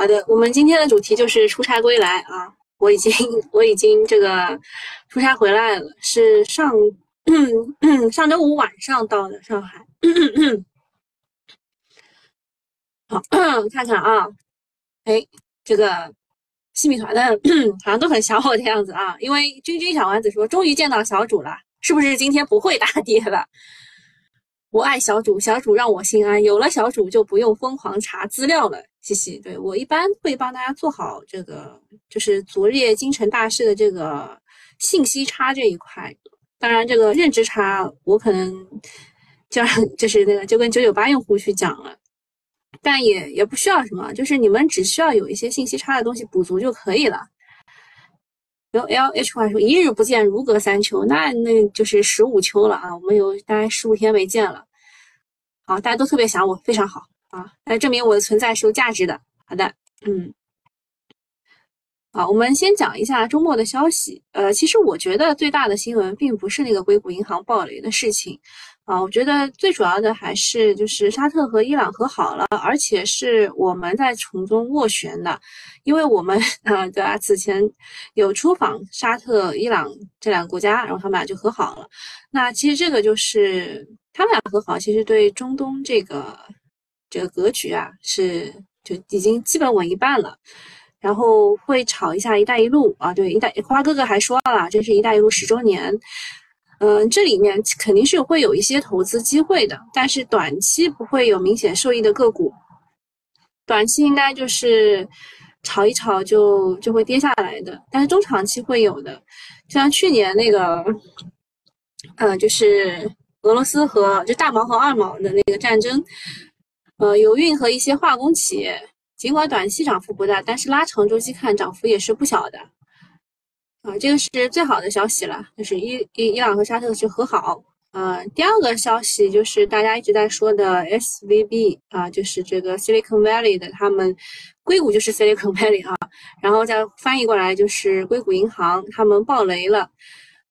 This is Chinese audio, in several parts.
好的，我们今天的主题就是出差归来啊，我已经 我已经这个出差回来了，是上 上周五晚上到的上海。好，看看啊，哎，这个西米团的好像都很小我的样子啊，因为君君小丸子说终于见到小主了，是不是今天不会大跌了？我爱小主，小主让我心安，有了小主就不用疯狂查资料了。谢谢，对我一般会帮大家做好这个，就是昨夜京城大事的这个信息差这一块。当然，这个认知差我可能就 就是那个就跟九九八用户去讲了，但也也不需要什么，就是你们只需要有一些信息差的东西补足就可以了。有 L H 话说一日不见如隔三秋，那那就是十五秋了啊！我们有大概十五天没见了，好，大家都特别想我，非常好啊！来证明我的存在是有价值的。好的，嗯，好，我们先讲一下周末的消息。呃，其实我觉得最大的新闻并不是那个硅谷银行暴雷的事情。啊，我觉得最主要的还是就是沙特和伊朗和好了，而且是我们在从中斡旋的，因为我们啊，对吧？此前有出访沙特、伊朗这两个国家，然后他们俩就和好了。那其实这个就是他们俩和好，其实对中东这个这个格局啊，是就已经基本稳一半了。然后会炒一下“一带一路”啊，对，“一带”花哥哥还说了，这是一带一路十周年。嗯，这里面肯定是会有一些投资机会的，但是短期不会有明显受益的个股，短期应该就是炒一炒就就会跌下来的，但是中长期会有的，像去年那个，呃，就是俄罗斯和就大毛和二毛的那个战争，呃，油运和一些化工企业，尽管短期涨幅不大，但是拉长周期看涨幅也是不小的。啊，这个是最好的消息了，就是伊伊伊朗和沙特去和好。啊，第二个消息就是大家一直在说的 SVB 啊，就是这个 Silicon Valley 的，他们硅谷就是 Silicon Valley 啊，然后再翻译过来就是硅谷银行，他们爆雷了。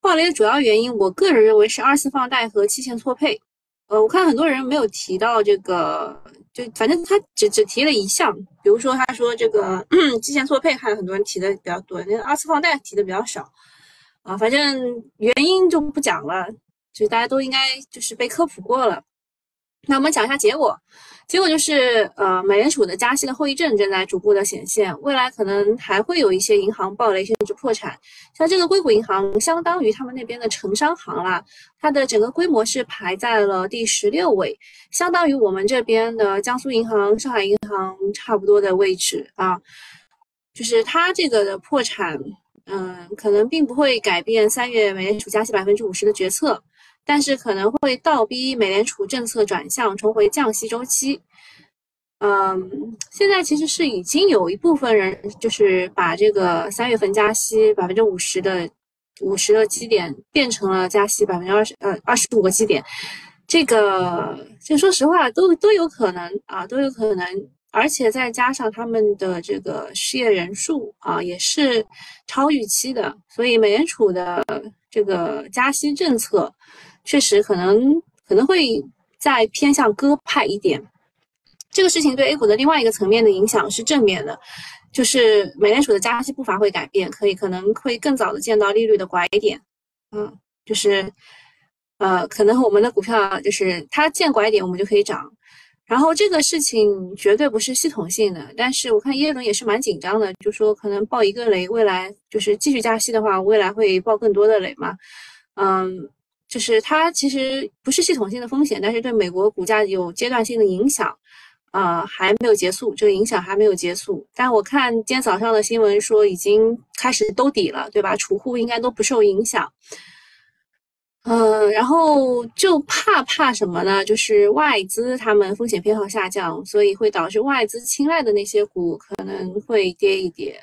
爆雷的主要原因，我个人认为是二次放贷和期限错配。呃，我看很多人没有提到这个。就反正他只只提了一项，比如说他说这个 基线错配，还有很多人提的比较多，那个二次放贷提的比较少啊。反正原因就不讲了，就大家都应该就是被科普过了。那我们讲一下结果。结果就是，呃，美联储的加息的后遗症正在逐步的显现，未来可能还会有一些银行暴雷甚至破产。像这个硅谷银行，相当于他们那边的城商行啦，它的整个规模是排在了第十六位，相当于我们这边的江苏银行、上海银行差不多的位置啊。就是它这个的破产，嗯，可能并不会改变三月美联储加息百分之五十的决策。但是可能会倒逼美联储政策转向，重回降息周期。嗯，现在其实是已经有一部分人就是把这个三月份加息百分之五十的五十的基点变成了加息百分之二十呃二十五个基点。这个就说实话都都有可能啊，都有可能。而且再加上他们的这个失业人数啊也是超预期的，所以美联储的这个加息政策。确实可能可能会再偏向鸽派一点，这个事情对 A 股的另外一个层面的影响是正面的，就是美联储的加息步伐会改变，可以可能会更早的见到利率的拐点，嗯，就是呃，可能我们的股票就是它见拐点，我们就可以涨。然后这个事情绝对不是系统性的，但是我看耶伦也是蛮紧张的，就说可能爆一个雷，未来就是继续加息的话，未来会爆更多的雷嘛，嗯。就是它其实不是系统性的风险，但是对美国股价有阶段性的影响，呃，还没有结束，这个影响还没有结束。但我看今天早上的新闻说已经开始兜底了，对吧？储户应该都不受影响。嗯，然后就怕怕什么呢？就是外资他们风险偏好下降，所以会导致外资青睐的那些股可能会跌一跌。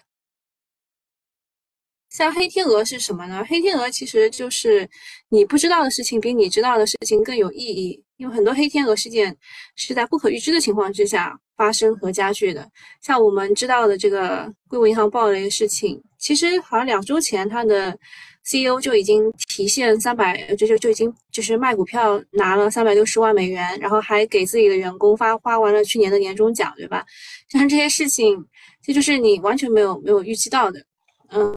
像黑天鹅是什么呢？黑天鹅其实就是你不知道的事情比你知道的事情更有意义，因为很多黑天鹅事件是在不可预知的情况之下发生和加剧的。像我们知道的这个硅谷银行暴雷的事情，其实好像两周前他的 CEO 就已经提现三百，就就就已经就是卖股票拿了三百六十万美元，然后还给自己的员工发花完了去年的年终奖，对吧？像这些事情，这就是你完全没有没有预期到的。嗯，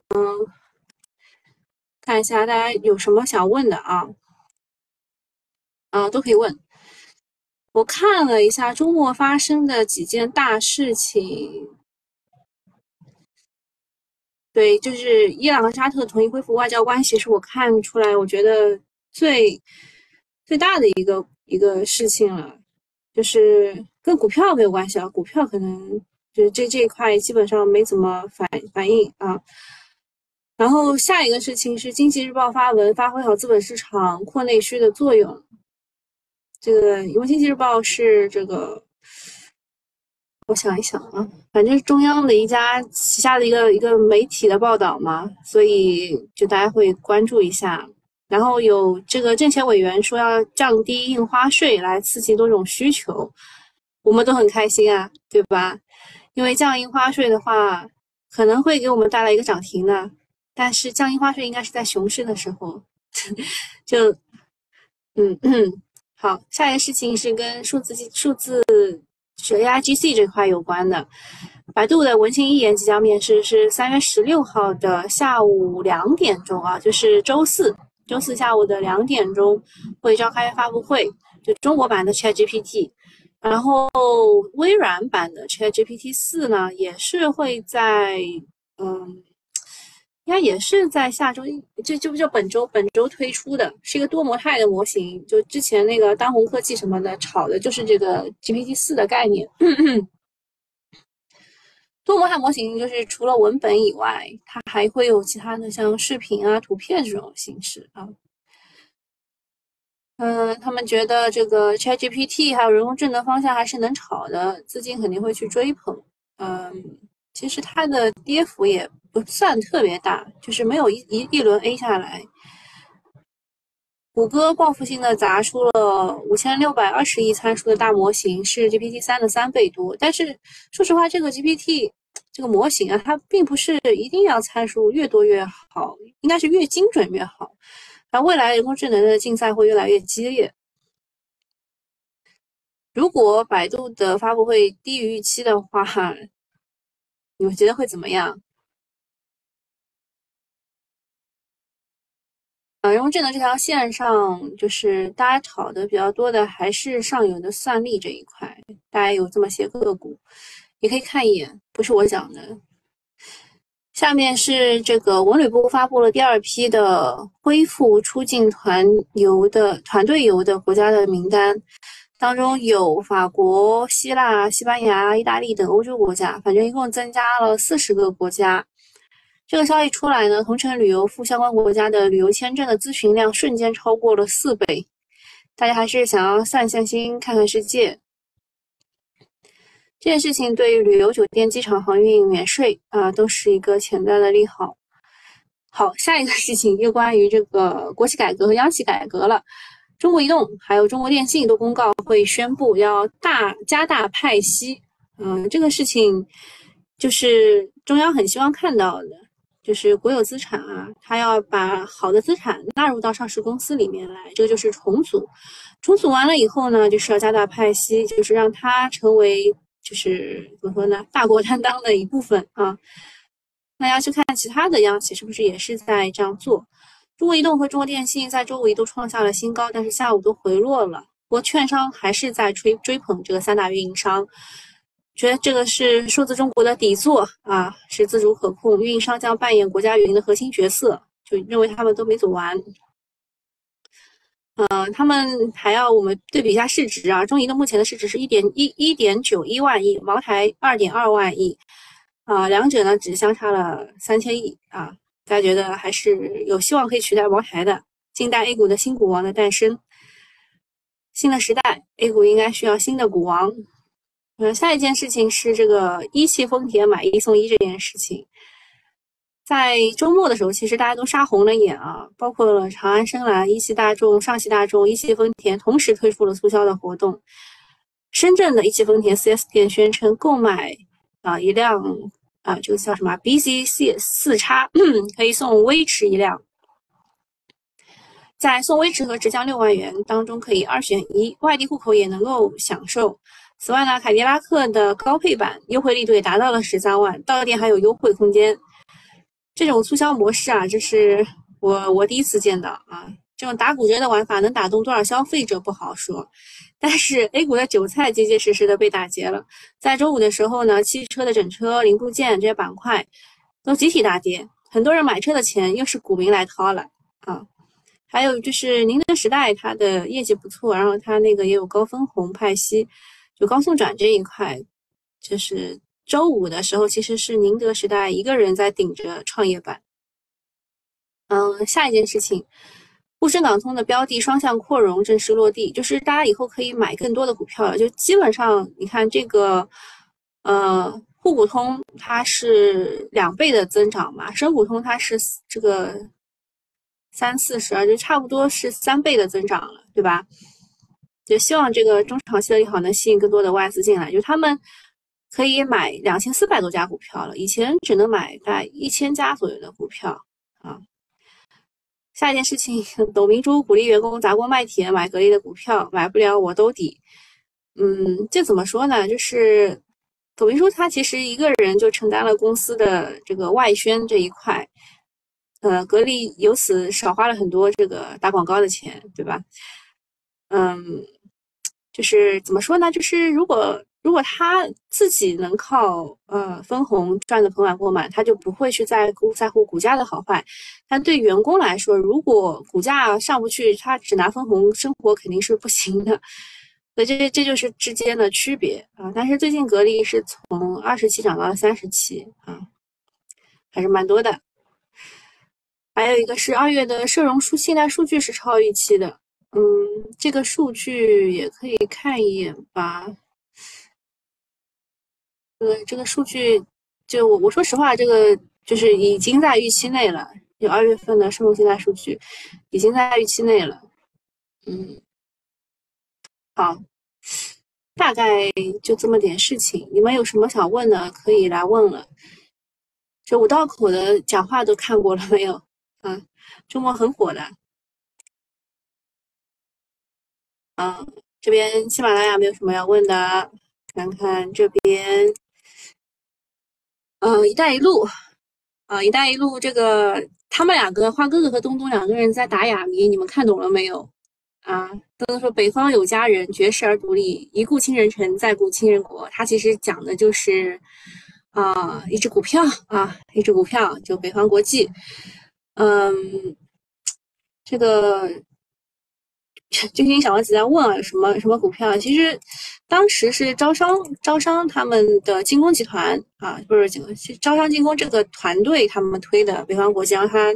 看一下大家有什么想问的啊？啊，都可以问。我看了一下周末发生的几件大事情。对，就是伊朗和沙特同意恢复外交关系，是我看出来我觉得最最大的一个一个事情了，就是跟股票没有关系啊，股票可能就这这一块基本上没怎么反反应啊。然后下一个事情是经济日报发文，发挥好资本市场扩内需的作用。这个因为经济日报是这个。我想一想啊，反正是中央的一家旗下的一个一个媒体的报道嘛，所以就大家会关注一下。然后有这个政协委员说要降低印花税来刺激多种需求，我们都很开心啊，对吧？因为降印花税的话，可能会给我们带来一个涨停的，但是降印花税应该是在熊市的时候，就嗯嗯，好，下一个事情是跟数字数字。是 A I G C 这块有关的，百度的文心一言即将面试，是三月十六号的下午两点钟啊，就是周四，周四下午的两点钟会召开发布会，就中国版的 Chat G P T，然后微软版的 Chat G P T 四呢，也是会在嗯。应该也是在下周一，这就不就本周本周推出的，是一个多模态的模型。就之前那个当红科技什么的炒的，就是这个 GPT 四的概念。多模态模型就是除了文本以外，它还会有其他的像视频啊、图片这种形式啊。嗯，他们觉得这个 ChatGPT 还有人工智能方向还是能炒的，资金肯定会去追捧。嗯，其实它的跌幅也。不算特别大，就是没有一一一轮 A 下来。谷歌报复性的砸出了五千六百二十亿参数的大模型，是 GPT 三的三倍多。但是说实话，这个 GPT 这个模型啊，它并不是一定要参数越多越好，应该是越精准越好。那未来人工智能的竞赛会越来越激烈。如果百度的发布会低于预期的话，你们觉得会怎么样？啊，人工智能这条线上，就是大家炒的比较多的，还是上游的算力这一块。大家有这么些个股，你可以看一眼，不是我讲的。下面是这个文旅部发布了第二批的恢复出境团游的团队游的国家的名单，当中有法国、希腊、西班牙、意大利等欧洲国家，反正一共增加了四十个国家。这个消息出来呢，同程旅游赴相关国家的旅游签证的咨询量瞬间超过了四倍。大家还是想要散散心、看看世界。这件事情对于旅游、酒店、机场、航运免税啊，都是一个潜在的利好。好，下一个事情又关于这个国企改革和央企改革了。中国移动还有中国电信都公告会宣布要大加大派息。嗯，这个事情就是中央很希望看到的。就是国有资产啊，它要把好的资产纳入到上市公司里面来，这个就是重组。重组完了以后呢，就是要加大派息，就是让它成为就是怎么说呢，大国担当的一部分啊。那要去看其他的央企是不是也是在这样做。中国移动和中国电信在周五一度创下了新高，但是下午都回落了。不过券商还是在追追捧这个三大运营商。觉得这个是数字中国的底座啊，是自主可控，运营商将扮演国家运营的核心角色，就认为他们都没走完。嗯，他们还要我们对比一下市值啊，中移动目前的市值是一点一一点九一万亿，茅台二点二万亿，啊，两者呢只相差了三千亿啊，大家觉得还是有希望可以取代茅台的，近代 A 股的新股王的诞生，新的时代 A 股应该需要新的股王。呃，下一件事情是这个一汽丰田买一送一这件事情，在周末的时候，其实大家都杀红了眼啊，包括了长安深蓝、一汽大众、上汽大众、一汽丰田同时推出了促销的活动。深圳的一汽丰田 4S 店宣称购买啊一辆啊，这个叫什么 BCC 四叉可以送威驰一辆，在送威驰和直降六万元当中可以二选一，外地户口也能够享受。此外呢，凯迪拉克的高配版优惠力度也达到了十三万，到店还有优惠空间。这种促销模式啊，这是我我第一次见到啊。这种打骨折的玩法能打动多少消费者不好说，但是 A 股的韭菜结结实实的被打劫了。在周五的时候呢，汽车的整车零部件这些板块都集体大跌，很多人买车的钱又是股民来掏了啊。还有就是宁德时代它的业绩不错，然后它那个也有高分红派息。就高送转这一块，就是周五的时候，其实是宁德时代一个人在顶着创业板。嗯，下一件事情，沪深港通的标的双向扩容正式落地，就是大家以后可以买更多的股票了。就基本上，你看这个，呃，沪股通它是两倍的增长嘛，深股通它是这个三四十啊，就差不多是三倍的增长了，对吧？就希望这个中长期的利好能吸引更多的外资进来，就他们可以买两千四百多家股票了，以前只能买大概一千家左右的股票啊。下一件事情，董明珠鼓励员工砸锅卖铁买格力的股票，买不了我兜底。嗯，这怎么说呢？就是董明珠她其实一个人就承担了公司的这个外宣这一块，呃，格力由此少花了很多这个打广告的钱，对吧？嗯。就是怎么说呢？就是如果如果他自己能靠呃分红赚得盆满钵满，他就不会去在乎在乎股价的好坏。但对员工来说，如果股价上不去，他只拿分红生活肯定是不行的。所以这这就是之间的区别啊。但是最近格力是从二十七涨到了三十七啊，还是蛮多的。还有一个是二月的社融数信贷数据是超预期的。嗯，这个数据也可以看一眼吧。这个，这个数据就我我说实话，这个就是已经在预期内了。有二月份的社融信贷数据已经在预期内了。嗯，好，大概就这么点事情。你们有什么想问的，可以来问了。这五道口的讲话都看过了没有？啊，周末很火的。嗯，这边喜马拉雅没有什么要问的，看看这边，嗯，一带一路，啊，一带一路这个，他们两个花哥哥和东东两个人在打哑谜，你们看懂了没有？啊，东东说北方有佳人，绝世而独立，一顾倾人城，再顾倾人国，他其实讲的就是啊，一只股票啊，一只股票，就北方国际，嗯，这个。最近小王子在问啊，什么什么股票？其实当时是招商招商他们的精工集团啊，不是精工，招商精工这个团队他们推的北方国际。然后他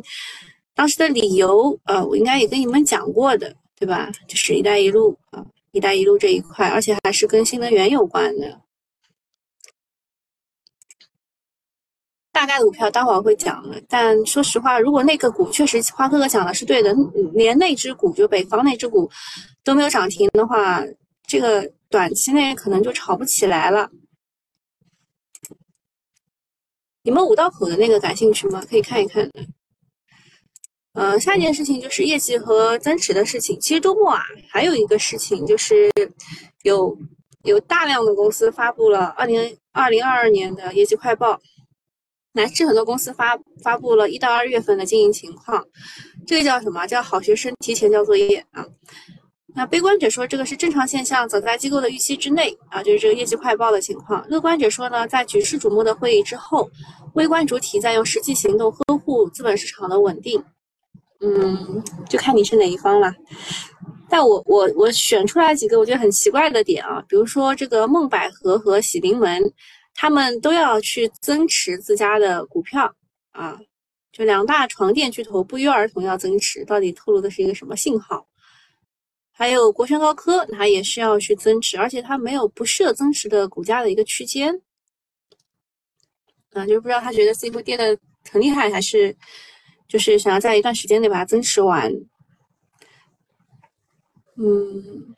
当时的理由，呃，我应该也跟你们讲过的，对吧？就是“一带一路”啊，“一带一路”这一块，而且还是跟新能源有关的。大概的股票待会儿会讲的，但说实话，如果那个股确实花哥哥讲的是对的，连那只股就北方那只股都没有涨停的话，这个短期内可能就炒不起来了。你们五道口的那个感兴趣吗？可以看一看。呃，下一件事情就是业绩和增持的事情。其实周末啊，还有一个事情就是有有大量的公司发布了二零二零二二年的业绩快报。乃至很多公司发发布了一到二月份的经营情况，这个叫什么？叫好学生提前交作业啊。那悲观者说这个是正常现象，早在机构的预期之内啊，就是这个业绩快报的情况。乐观者说呢，在举世瞩目的会议之后，微观主体在用实际行动呵护资本市场的稳定。嗯，就看你是哪一方了。但我我我选出来几个我觉得很奇怪的点啊，比如说这个梦百合和喜临门。他们都要去增持自家的股票啊，就两大床垫巨头不约而同要增持，到底透露的是一个什么信号？还有国轩高科，它也是要去增持，而且它没有不设增持的股价的一个区间，啊，就是不知道他觉得自己会跌的很厉害，还是就是想要在一段时间内把它增持完。嗯，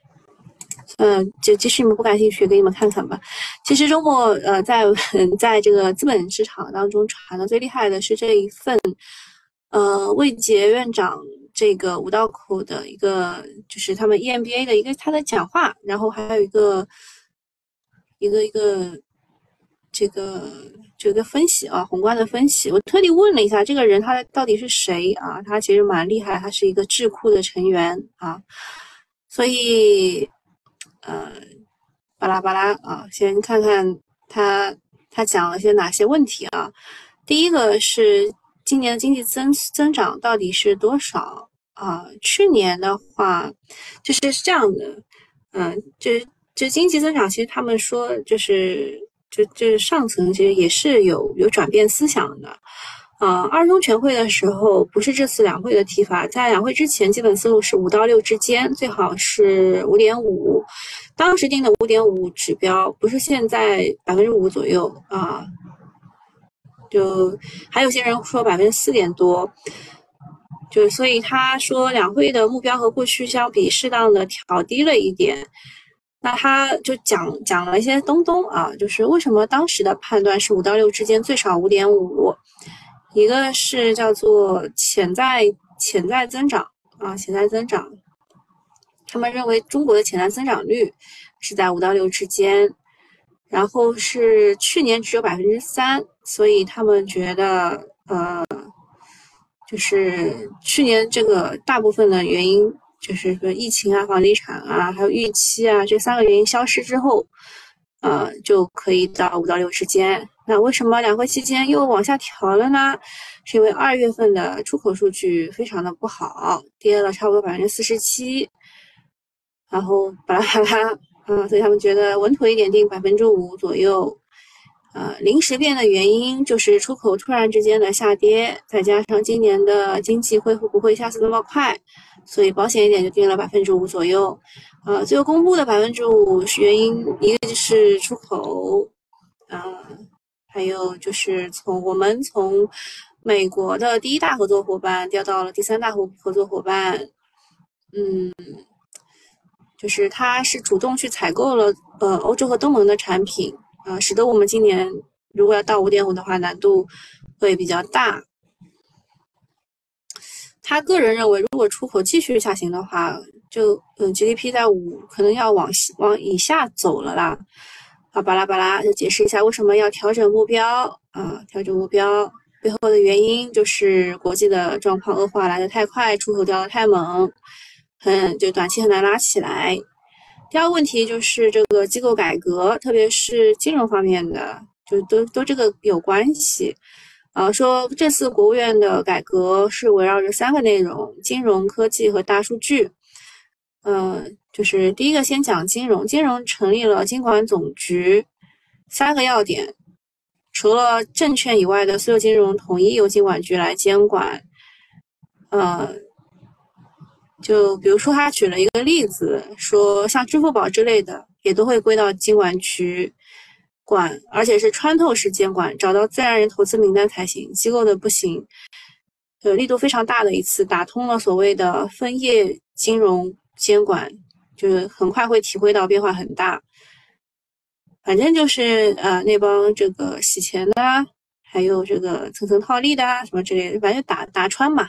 嗯，就即使你们不感兴趣，给你们看看吧。其实周末，呃，在在这个资本市场当中传的最厉害的是这一份，呃，魏杰院长这个五道口的一个，就是他们 EMBA 的一个他的讲话，然后还有一个一个一个这个这个分析啊，宏观的分析。我特地问了一下这个人他到底是谁啊？他其实蛮厉害，他是一个智库的成员啊，所以。呃，巴拉巴拉啊，先看看他他讲了些哪些问题啊？第一个是今年的经济增增长到底是多少啊？去年的话就是是这样的，嗯，就就经济增长其实他们说就是就就是上层其实也是有有转变思想的。啊，二中全会的时候不是这次两会的提法，在两会之前，基本思路是五到六之间，最好是五点五。当时定的五点五指标，不是现在百分之五左右啊。就还有些人说百分之四点多，就所以他说两会的目标和过去相比，适当的调低了一点。那他就讲讲了一些东东啊，就是为什么当时的判断是五到六之间，最少五点五。一个是叫做潜在潜在增长啊，潜在增长，他们认为中国的潜在增长率是在五到六之间，然后是去年只有百分之三，所以他们觉得呃，就是去年这个大部分的原因就是说疫情啊、房地产啊、还有预期啊这三个原因消失之后，呃，就可以到五到六之间。那为什么两会期间又往下调了呢？是因为二月份的出口数据非常的不好，跌了差不多百分之四十七，然后巴拉巴拉，啊，所以他们觉得稳妥一点定百分之五左右，呃，临时变的原因就是出口突然之间的下跌，再加上今年的经济恢复不会下次那么快，所以保险一点就定了百分之五左右，呃，最后公布的百分之五是原因，一个就是出口，啊。还有就是从我们从美国的第一大合作伙伴调到了第三大合合作伙伴，嗯，就是他是主动去采购了呃欧洲和东盟的产品啊，使得我们今年如果要到五点五的话，难度会比较大。他个人认为，如果出口继续下行的话，就嗯 GDP 在五可能要往往以下走了啦。啊，巴拉巴拉，就解释一下为什么要调整目标啊？调整目标背后的原因就是国际的状况恶化来得太快，出口掉得太猛，很就短期很难拉起来。第二个问题就是这个机构改革，特别是金融方面的，就都都这个有关系。啊，说这次国务院的改革是围绕着三个内容：金融科技和大数据。嗯。就是第一个，先讲金融。金融成立了金管总局，三个要点：除了证券以外的所有金融统一由金管局来监管。呃，就比如说他举了一个例子，说像支付宝之类的，也都会归到金管局管，而且是穿透式监管，找到自然人投资名单才行，机构的不行。呃，力度非常大的一次，打通了所谓的分业金融监管。就是很快会体会到变化很大，反正就是呃那帮这个洗钱的，啊还有这个层层套利的啊什么之类的，反正打打穿嘛，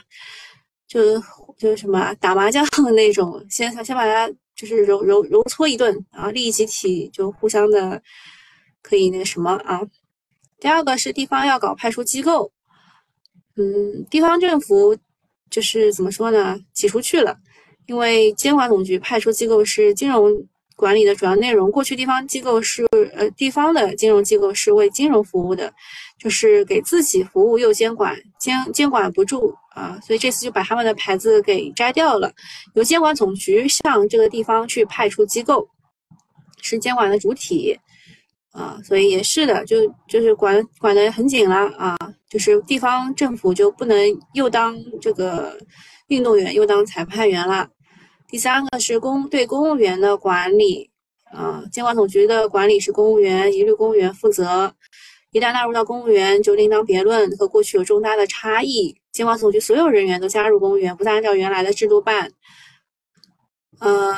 就就是什么打麻将的那种，先先把它就是揉揉揉搓一顿然后，利益集体就互相的可以那个什么啊。第二个是地方要搞派出机构，嗯，地方政府就是怎么说呢，挤出去了。因为监管总局派出机构是金融管理的主要内容，过去地方机构是呃地方的金融机构是为金融服务的，就是给自己服务又监管，监监管不住啊，所以这次就把他们的牌子给摘掉了，由监管总局向这个地方去派出机构，是监管的主体啊，所以也是的，就就是管管得很紧了啊，就是地方政府就不能又当这个运动员又当裁判员了。第三个是公对公务员的管理，啊，监管总局的管理是公务员，一律公务员负责。一旦纳入到公务员，就另当别论，和过去有重大的差异。监管总局所有人员都加入公务员，不再按照原来的制度办。呃，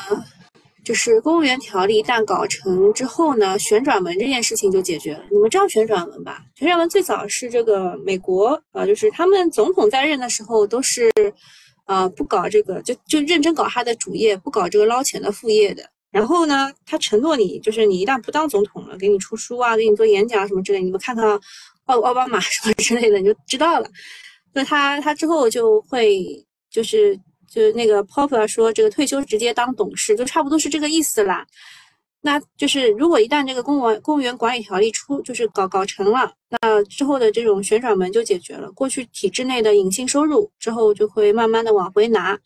就是公务员条例一旦搞成之后呢，旋转门这件事情就解决了。你们知道旋转门吧？旋转门最早是这个美国，呃，就是他们总统在任的时候都是，呃，不搞这个，就就认真搞他的主业，不搞这个捞钱的副业的。然后呢，他承诺你，就是你一旦不当总统了，给你出书啊，给你做演讲什么之类，你们看看奥奥巴马什么之类的，你就知道了。那他他之后就会就是。就是那个 Popper 说，这个退休直接当董事，就差不多是这个意思啦。那就是如果一旦这个公务员公务员管理条例出，就是搞搞成了，那之后的这种旋转门就解决了。过去体制内的隐性收入之后就会慢慢的往回拿，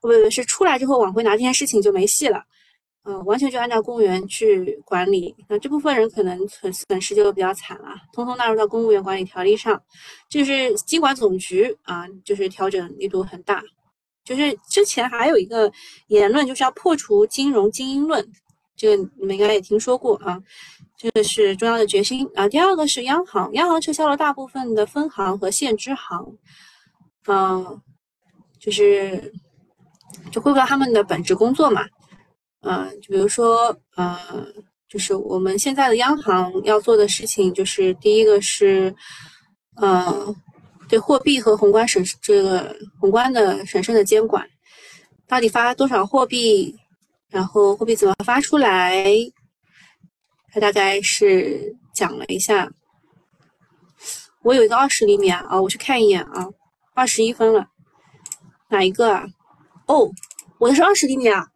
不不是出来之后往回拿这件事情就没戏了。嗯，完全就按照公务员去管理，那这部分人可能损损失就比较惨了，通通纳入到公务员管理条例上，就是经管总局啊，就是调整力度很大。就是之前还有一个言论，就是要破除金融精英论，这个你们应该也听说过啊。这个是中央的决心啊。第二个是央行，央行撤销了大部分的分行和现支行，嗯，就是就恢复了他们的本职工作嘛。嗯，就比如说，呃，就是我们现在的央行要做的事情，就是第一个是，呃。对货币和宏观审这个宏观的审慎的监管，到底发多少货币，然后货币怎么发出来，他大概是讲了一下。我有一个二十厘米啊，啊，我去看一眼啊，二十一分了，哪一个啊？哦，我的是二十厘米啊，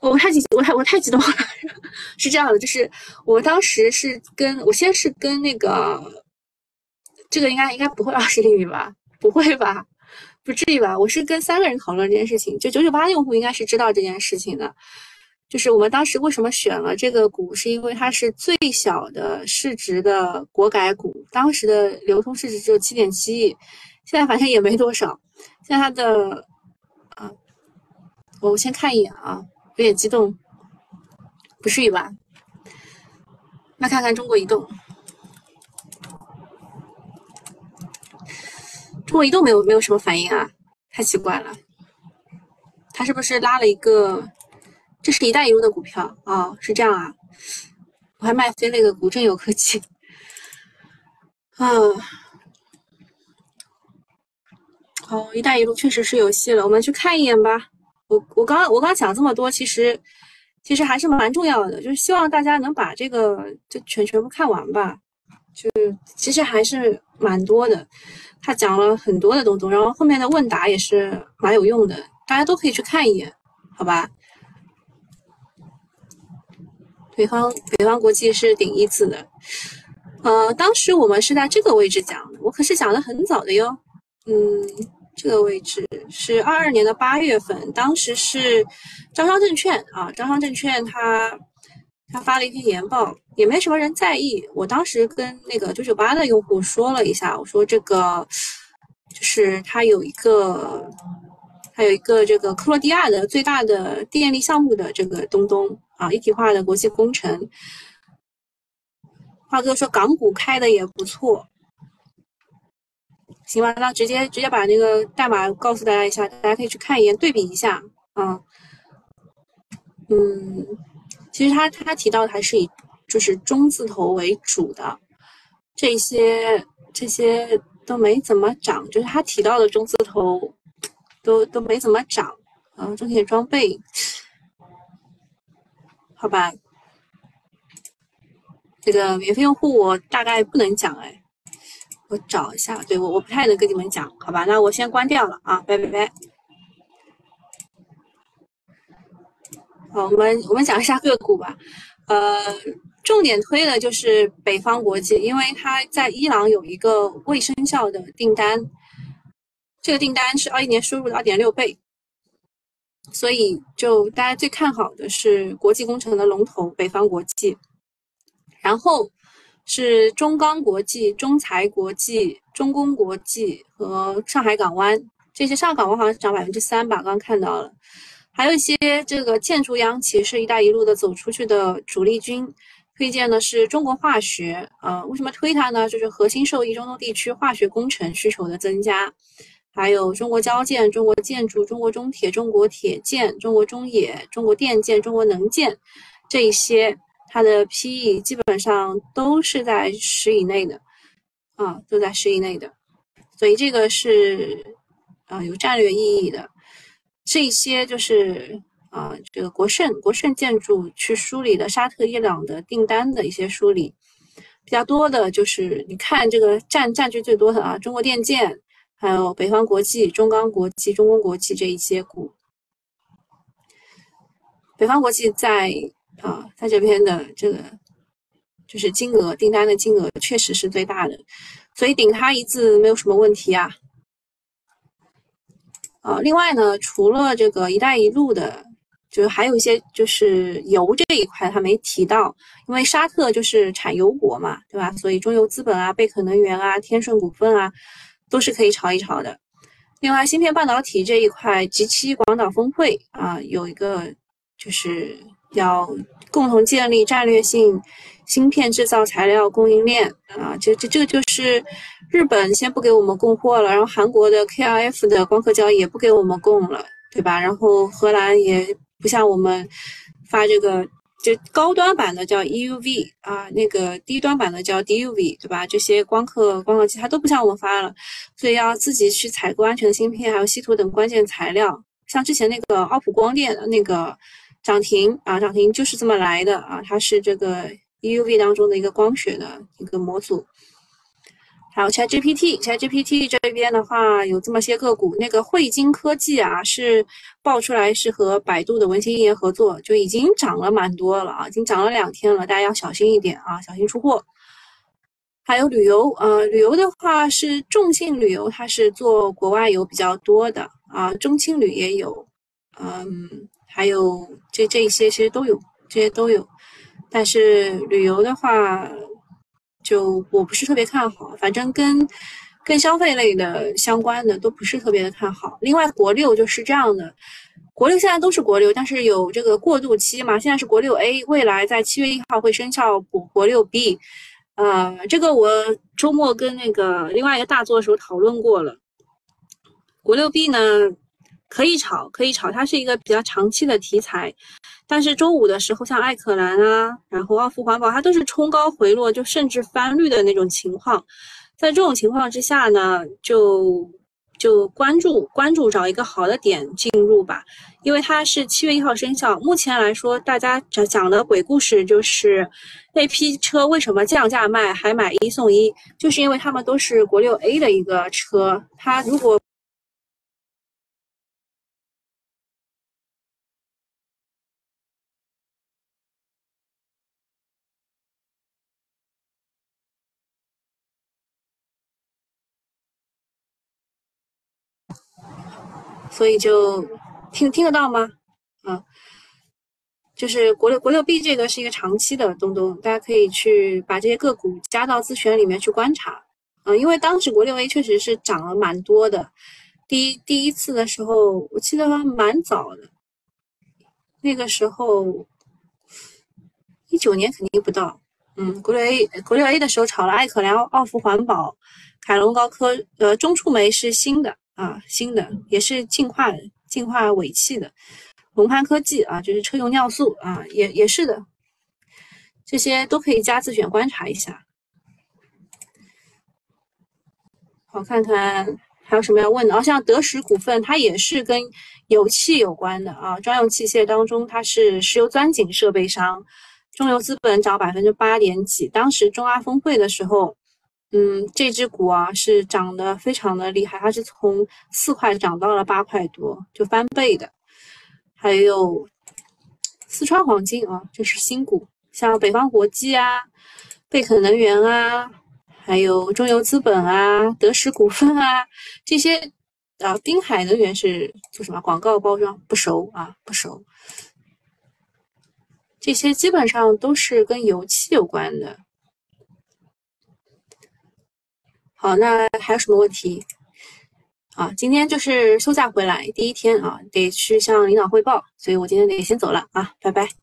我太激，我太我太激动了。是这样的，就是我当时是跟我先是跟那个。这个应该应该不会二十厘米吧？不会吧？不至于吧？我是跟三个人讨论这件事情，就九九八用户应该是知道这件事情的。就是我们当时为什么选了这个股，是因为它是最小的市值的国改股，当时的流通市值只有七点七亿，现在反正也没多少。现在它的啊，我先看一眼啊，有点激动，不至于吧？那看看中国移动。中国移动没有没有什么反应啊，太奇怪了。他是不是拉了一个？这是一带一路的股票啊？是这样啊？我还卖飞那个古镇有科技。啊，哦，一带一路确实是有戏了，我们去看一眼吧。我我刚我刚讲这么多，其实其实还是蛮重要的，就是希望大家能把这个就全全部看完吧。就其实还是蛮多的。他讲了很多的东东，然后后面的问答也是蛮有用的，大家都可以去看一眼，好吧？北方北方国际是顶一次的，呃，当时我们是在这个位置讲的，我可是讲的很早的哟，嗯，这个位置是二二年的八月份，当时是招商证券啊，招商证券它。他发了一篇研报，也没什么人在意。我当时跟那个九九八的用户说了一下，我说这个就是他有一个，还有一个这个克罗地亚的最大的电力项目的这个东东啊，一体化的国际工程。华哥说港股开的也不错，行吧？那直接直接把那个代码告诉大家一下，大家可以去看一眼，对比一下啊，嗯。其实他他提到的还是以就是中字头为主的，这些这些都没怎么涨，就是他提到的中字头都都没怎么涨啊。重点装备，好吧，这个免费用户我大概不能讲哎，我找一下，对我我不太能跟你们讲，好吧，那我先关掉了啊，拜拜拜。好，我们我们讲一下个股吧，呃，重点推的就是北方国际，因为它在伊朗有一个未生效的订单，这个订单是二一年收入的二点六倍，所以就大家最看好的是国际工程的龙头北方国际，然后是中钢国际、中材国际、中工国际和上海港湾，这些上海港湾好像是涨百分之三吧，刚刚看到了。还有一些这个建筑央企是一带一路的走出去的主力军，推荐的是中国化学呃。为什么推它呢？就是核心受益中东地区化学工程需求的增加。还有中国交建、中国建筑、中国中铁、中国铁建、中国中冶、中国电建、中国能建，这一些它的 PE 基本上都是在十以内的，啊，都在十以内的，所以这个是啊有战略意义的。这些就是啊这个国盛国盛建筑去梳理的沙特伊朗的订单的一些梳理，比较多的就是你看这个占占据最多的啊中国电建。还有北方国际、中钢国际、中公国际这一些股，北方国际在啊，在这边的这个就是金额订单的金额确实是最大的，所以顶它一字没有什么问题啊。啊，另外呢，除了这个“一带一路”的，就是还有一些就是油这一块，他没提到，因为沙特就是产油国嘛，对吧？所以中油资本啊、贝壳能源啊、天顺股份啊。都是可以炒一炒的。另外，芯片半导体这一块，G7 广岛峰会啊，有一个就是要共同建立战略性芯片制造材料供应链啊。这这这个就是日本先不给我们供货了，然后韩国的 KRF 的光刻胶也不给我们供了，对吧？然后荷兰也不像我们发这个。就高端版的叫 EUV 啊，那个低端版的叫 DUV，对吧？这些光刻光刻机它都不向我们发了，所以要自己去采购安全的芯片，还有稀土等关键材料。像之前那个奥普光电那个涨停啊，涨停就是这么来的啊，它是这个 EUV 当中的一个光学的一个模组。还有 ChatGPT，ChatGPT 这边的话有这么些个股，那个汇金科技啊是爆出来是和百度的文心一言合作，就已经涨了蛮多了啊，已经涨了两天了，大家要小心一点啊，小心出货。还有旅游，呃，旅游的话是众信旅游，它是做国外游比较多的啊，中青旅也有，嗯，还有这这一些其实都有，这些都有，但是旅游的话。就我不是特别看好，反正跟跟消费类的相关的都不是特别的看好。另外，国六就是这样的，国六现在都是国六，但是有这个过渡期嘛。现在是国六 A，未来在七月一号会生效国国六 B。呃，这个我周末跟那个另外一个大作的时候讨论过了。国六 B 呢可以炒，可以炒，它是一个比较长期的题材。但是周五的时候，像艾可兰啊，然后奥福环保，它都是冲高回落，就甚至翻绿的那种情况。在这种情况之下呢，就就关注关注，找一个好的点进入吧。因为它是七月一号生效，目前来说，大家讲讲的鬼故事就是那批车为什么降价卖，还买一送一，就是因为他们都是国六 A 的一个车，它如果。所以就听听得到吗？啊，就是国六国六 B 这个是一个长期的东东，大家可以去把这些个股加到自选里面去观察。啊，因为当时国六 A 确实是涨了蛮多的。第一第一次的时候，我记得还蛮早的，那个时候一九年肯定不到。嗯，国六 A 国六 A 的时候炒了艾可良、奥福环保、凯龙高科，呃，中触媒是新的。啊，新的也是净化净化尾气的，龙蟠科技啊，就是车用尿素啊，也也是的，这些都可以加自选观察一下。好，看看还有什么要问的啊？像德石股份，它也是跟油气有关的啊，专用器械当中它是石油钻井设备商，中油资本涨百分之八点几，当时中阿峰会的时候。嗯，这只股啊是涨得非常的厉害，它是从四块涨到了八块多，就翻倍的。还有四川黄金啊，这是新股，像北方国际啊、贝肯能源啊，还有中油资本啊、德石股份啊这些啊，滨海能源是做什么？广告包装不熟啊，不熟。这些基本上都是跟油气有关的。好，那还有什么问题？啊，今天就是休假回来第一天啊，得去向领导汇报，所以我今天得先走了啊，拜拜。